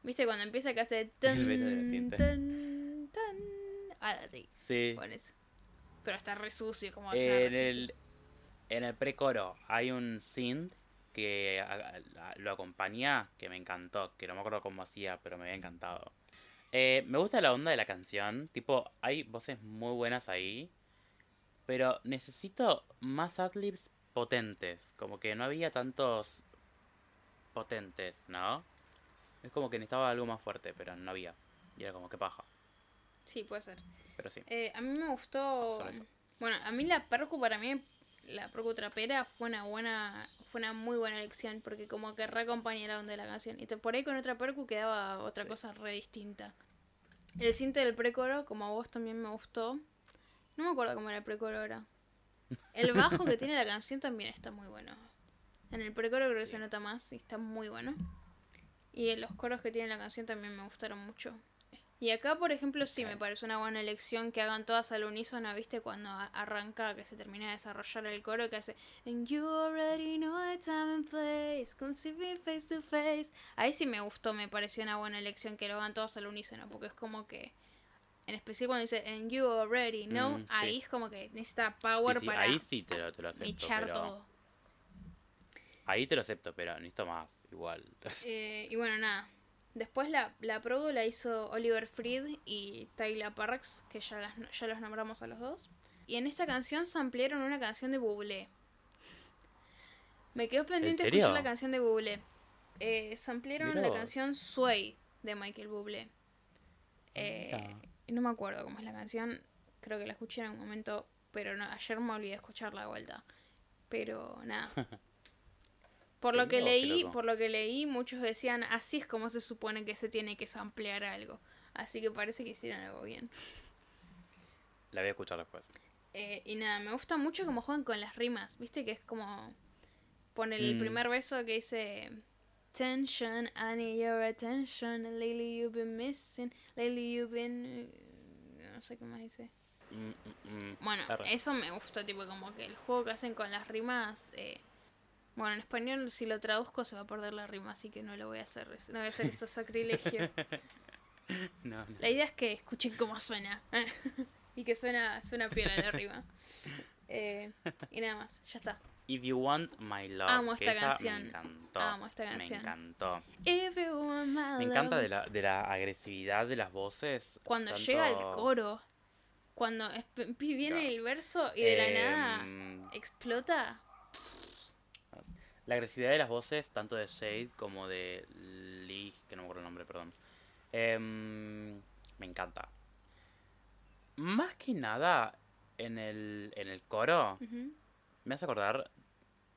¿Viste cuando empieza que hace El de tan, tan, tan? Ah, sí, Sí. bueno, eso. Pero está re sucio como En el, en el precoro hay un synth que a- a- lo acompaña que me encantó, que no me acuerdo cómo hacía, pero me había encantado. Eh, me gusta la onda de la canción, tipo, hay voces muy buenas ahí, pero necesito más adlibs potentes, como que no había tantos potentes, ¿no? Es como que necesitaba algo más fuerte, pero no había. Y era como que paja, Sí, puede ser. pero sí. Eh, a mí me gustó. Bueno, a mí la percu para mí, la percu trapera fue una buena, fue una muy buena elección porque como que reacompaña la onda de la canción. Y por ahí con otra percu quedaba otra Sí. cosa re distinta. El cinte del precoro, como a vos también me gustó. No me acuerdo cómo era el precoro ahora. El bajo que tiene la canción también está muy bueno. En el precoro creo que Sí. se nota más y está muy bueno. Y en los coros que tiene la canción también me gustaron mucho. Y acá, por ejemplo, sí me parece una buena elección que hagan todas al unísono, ¿viste? Cuando arranca, que se termina de desarrollar el coro, que hace And you already know the time and place, come see me face to face. Ahí sí me gustó, me pareció una buena elección que lo hagan todos al unísono, porque es como que, en especial cuando dice And you already know, Mm, sí. ahí es como que necesita power Sí, sí, para ahí sí te lo, te lo acepto, pero... todo. Ahí te lo acepto, pero necesito más, igual. Eh, y bueno, nada. Después la, la produ la hizo Oliver Fried y Tyler Parks, que ya, las- ya los nombramos a los dos. Y en esta canción se ampliaron una canción de Bublé. Me quedó pendiente escuchar la canción de Bublé. Eh, se ampliaron Mirá la canción Sway de Michael Bublé. Eh, no me acuerdo cómo es la canción. Creo que la escuché en un momento, pero no, ayer me olvidé de escucharla de vuelta. Pero nada. Por lo que leí, loco. por lo que leí, muchos decían así es como se supone que se tiene que samplear algo. Así que parece que hicieron algo bien. La voy a escuchar después. Eh, y nada, me gusta mucho cómo juegan con las rimas, viste que es como pone el Mm. primer beso que dice Tension, I need your attention, lately you've been missing, lately you've been no sé qué más dice. Mm, mm, mm. Bueno, Arre. eso me gusta, tipo como que el juego que hacen con las rimas, eh, bueno, en español si lo traduzco se va a perder la rima, así que no lo voy a hacer, no voy a hacer ese sacrilegio. No, no. La idea es que escuchen cómo suena. y que suena, suena piola la rima. Eh, y nada más, ya está. If You Want My Love. Amo esta esa canción. Me encantó. Amo esta Me encantó. If you want my Me encanta de la, de la agresividad de las voces. Cuando tanto- llega el coro, cuando viene el verso y de la nada Em, explota. La agresividad de las voces, tanto de Shade como de Lee, que no me acuerdo el nombre, perdón. Em, me encanta. Más que nada, en el, en el coro me hace acordar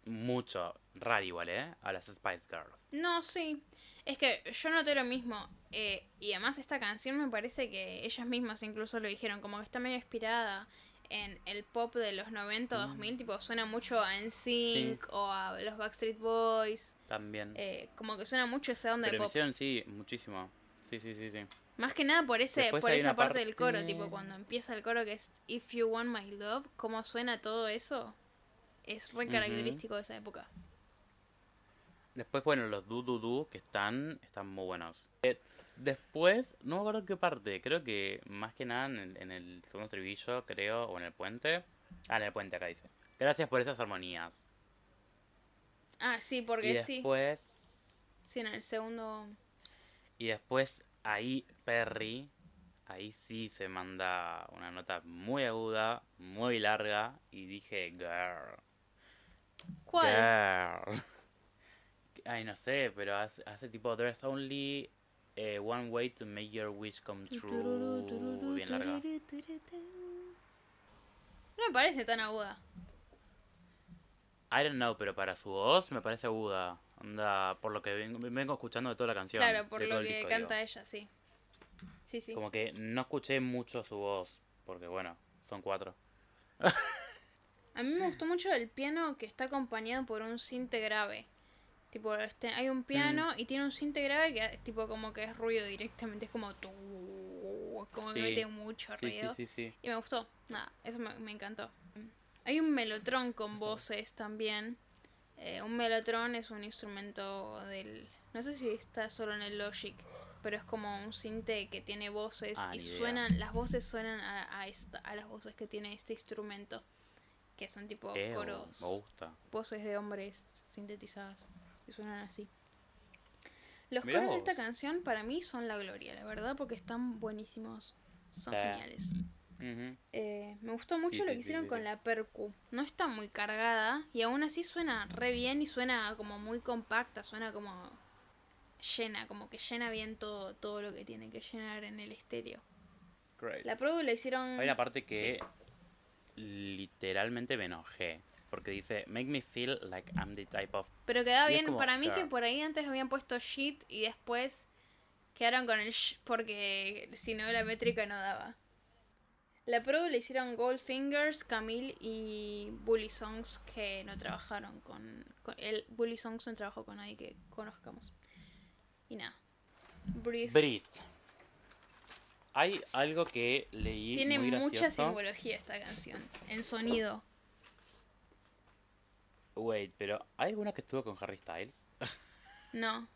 mucho, raro igual, ¿eh? A las Spice Girls. No, sí. Es que yo noté lo mismo. eh, y además esta canción me parece que ellas mismas incluso lo dijeron, como que está medio inspirada en el pop de los 90, Mm. 2000, tipo suena mucho a NSYNC o a los Backstreet Boys. También. eh, como que suena mucho esa onda Pero de pop. hicieron, sí, muchísimo. Sí, sí, sí, sí. Más que nada por ese Después por esa parte del coro, tipo cuando empieza el coro que es If You Want My Love, cómo suena todo eso. Es re característico de esa época. Después, bueno, los du du du que están, están muy buenos. Después, no me acuerdo qué parte, creo que más que nada en el, en el segundo estribillo, creo, o en el puente. Ah, en el puente acá dice. Gracias por esas armonías. Ah, sí, Y porque sí. después, Sí, en el segundo. y después ahí Perry, ahí sí se manda una nota muy aguda, muy larga, y dije, girl. ¿Cuál? Girl. Ay, no sé, pero hace, hace tipo There's only eh, one way to make your wish come true. Bien larga. No me parece tan aguda. I don't know, pero para su voz me parece aguda. Anda, por lo que vengo, vengo escuchando de toda la canción. Claro, por lo que disco, canta digo. ella, sí. Sí, sí. Como que no escuché mucho su voz, porque bueno, son cuatro. A mí me gustó mucho el piano que está acompañado por un cinte grave. Tipo, este, hay un piano Mm. y tiene un cinte grave que es tipo como que es ruido directamente, es como tu como que mete mucho ruido. sí, sí. Y me gustó, nada, eso me, me encantó. Hay un melotrón con voces también. Eh, un melotrón es un instrumento del... No sé si está solo en el Logic, pero es como un cinte que tiene voces Ah, y suenan, las voces suenan a, a, esta- a las voces que tiene este instrumento, que son tipo Eh, coros, me gusta. voces de hombres sintetizadas, y suenan así. Los Mirá coros de esta canción para mí son la gloria, la verdad, porque están buenísimos, son geniales. Eh, me gustó mucho Sí, lo que sí, hicieron sí, con la percu. No está muy cargada y aún así suena re bien y suena como muy compacta, suena como llena, como que llena bien todo, todo lo que tiene que llenar en el estéreo. Great. La produ la hicieron... Hay una parte que literalmente me enojé. Porque dice, make me feel like I'm the type of... Pero es bien, como, para mí que por ahí antes habían puesto shit y después quedaron con el sh porque si no la métrica no daba. La produ le hicieron Goldfingers, Camille y Bully Songs que no trabajaron con, con el Bully Songs no trabajó con nadie que conozcamos. Y nada. Breathe. Breathe. Hay algo que leí Tiene muy mucha simbología esta canción en sonido. Wait, pero ¿hay alguna que estuvo con Harry Styles? No.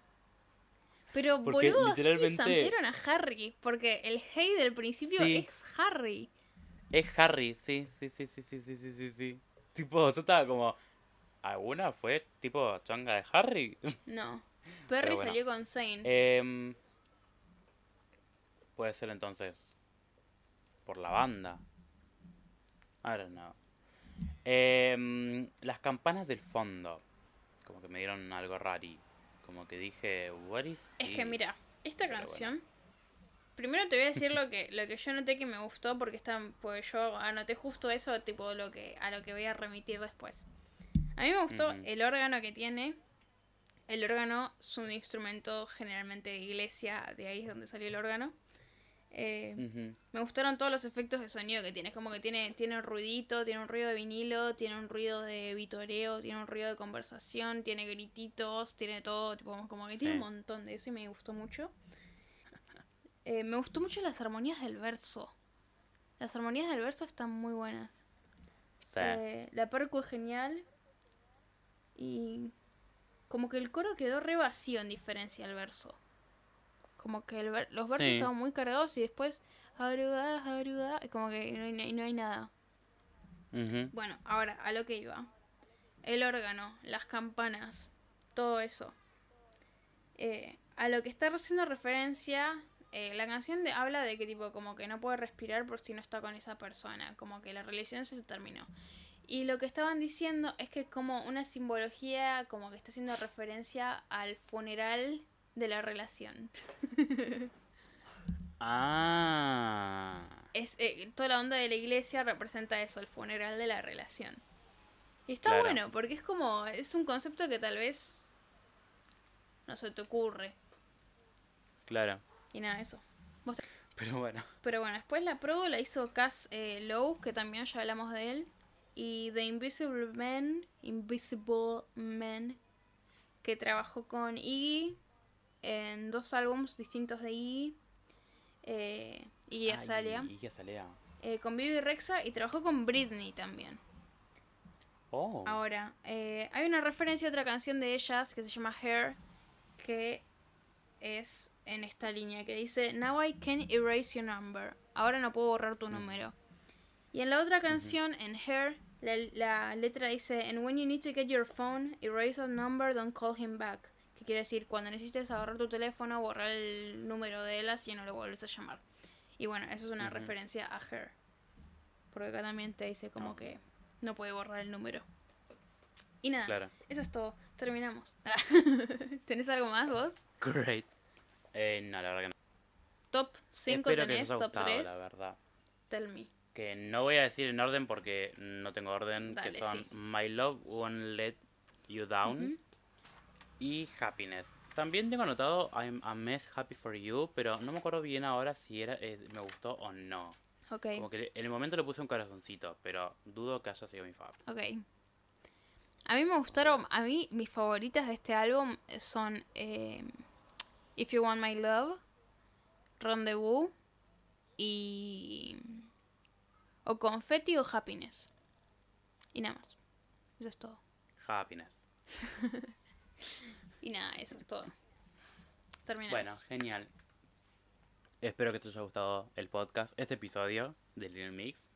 Pero Porque boludo, sí literalmente- sampearon a Harry. Porque el hey del principio Sí. es Harry. Es Harry, sí, sí, sí, sí, sí, sí, sí, sí, sí. Tipo, yo estaba como... ¿Alguna fue tipo changa de Harry? No. Perry bueno. salió con Zane. Em, puede ser entonces por la banda. I don't know. Em, las campanas del fondo. Como que me dieron algo rari. Como que dije, what is es que mira, esta Pero bueno. canción. Primero te voy a decir lo que, lo que yo noté que me gustó porque está, pues yo anoté justo eso, tipo lo que, a lo que voy a remitir después. A mí me gustó el órgano que tiene. El órgano es un instrumento generalmente de iglesia, de ahí es donde salió el órgano. Eh. Me gustaron todos los efectos de sonido que tiene. Es como que tiene, tiene un ruidito, tiene un ruido de vinilo, tiene un ruido de vitoreo, tiene un ruido de conversación, tiene grititos, tiene todo, tipo, como que tiene un montón de eso y me gustó mucho. Eh, me gustó mucho las armonías del verso. Las armonías del verso están muy buenas. Sí. Eh, la percu es genial. Y como que el coro quedó re vacío en diferencia al verso. Como que el los versos Sí. estaban muy cargados y después "Haruga, haruga", y como que no hay, no hay nada. Bueno, ahora a lo que iba. El órgano, las campanas, todo eso. Eh, a lo que está haciendo referencia, eh, la canción de- habla de que tipo como que no puede respirar por si no está con esa persona, como que la relación se terminó. Y lo que estaban diciendo es que como una simbología, como que está haciendo referencia al funeral de la relación. Ah. es eh, toda la onda de la iglesia representa eso, el funeral de la relación. Y está Claro. bueno, porque es como, es un concepto que tal vez no se te ocurre. Claro. Y nada, eso. Vos te- Pero bueno. Pero bueno, después la produ la hizo Cass eh, Lowe, que también ya hablamos de él. Y The Invisible Man, Invisible Man, que trabajó con Iggy en dos álbumes distintos de Iggy. Eh, Iggy Ay, Azalea. Iggy Azalea. eh, con Bibi Rexa y trabajó con Britney también. Oh. Ahora, eh, hay una referencia a otra canción de ellas que se llama Hair, que es en esta línea que dice Now I can erase your number. Ahora no puedo borrar tu número. Y en la otra canción, en Hair, la, la letra dice And when you need to get your phone, erase a number, don't call him back. Que quiere decir, cuando necesites agarrar tu teléfono, borrar el número de él así no lo vuelves a llamar. Y bueno, eso es una Ujú. referencia a Hair. Porque acá también te dice como Oh. que no puede borrar el número. Y nada, Claro. eso es todo. Terminamos. ¿Tenés algo más vos? Great. Eh, no, la verdad que no. Top 5 Espero que tenés, haya top gustado, 3. la verdad. Tell me. Que no voy a decir en orden porque no tengo orden. Dale, que son sí. My Love Won't Let You Down Ujú. Y Happiness. También tengo anotado I'm a Mess Happy for You, pero no me acuerdo bien ahora si era eh, me gustó o no. Ok, Como que en el momento le puse un corazoncito, pero dudo que haya sido mi fab. ok. A mí me gustaron, a mí mis favoritas de este álbum son eh, If You Want My Love, Rendezvous y... O Confetti o Happiness. Y nada más. Eso es todo. Happiness. Y nada, eso es todo. Terminamos. Bueno, genial. Espero que te haya gustado el podcast, este episodio de Little Mix.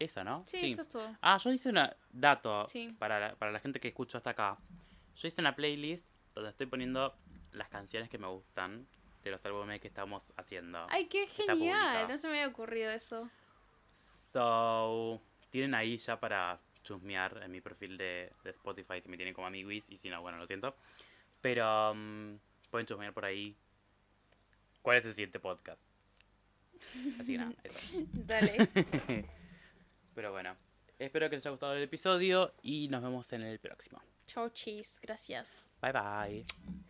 Eso, ¿no? Sí, eso es todo. Ah, yo hice una dato Sí. para, la, para la gente que escucho hasta acá. Yo hice una playlist donde estoy poniendo las canciones que me gustan de los álbumes que estamos haciendo. Ay, qué genial. No se me había ocurrido eso. So, tienen ahí ya para chusmear en mi perfil de, de Spotify si me tienen como amiguis y si no, bueno, lo siento. Pero mm, pueden chusmear por ahí cuál es el siguiente podcast. Así que nada, eso. Dale. Pero bueno, espero que les haya gustado el episodio y nos vemos en el próximo. Chau, chis. Gracias. Bye bye.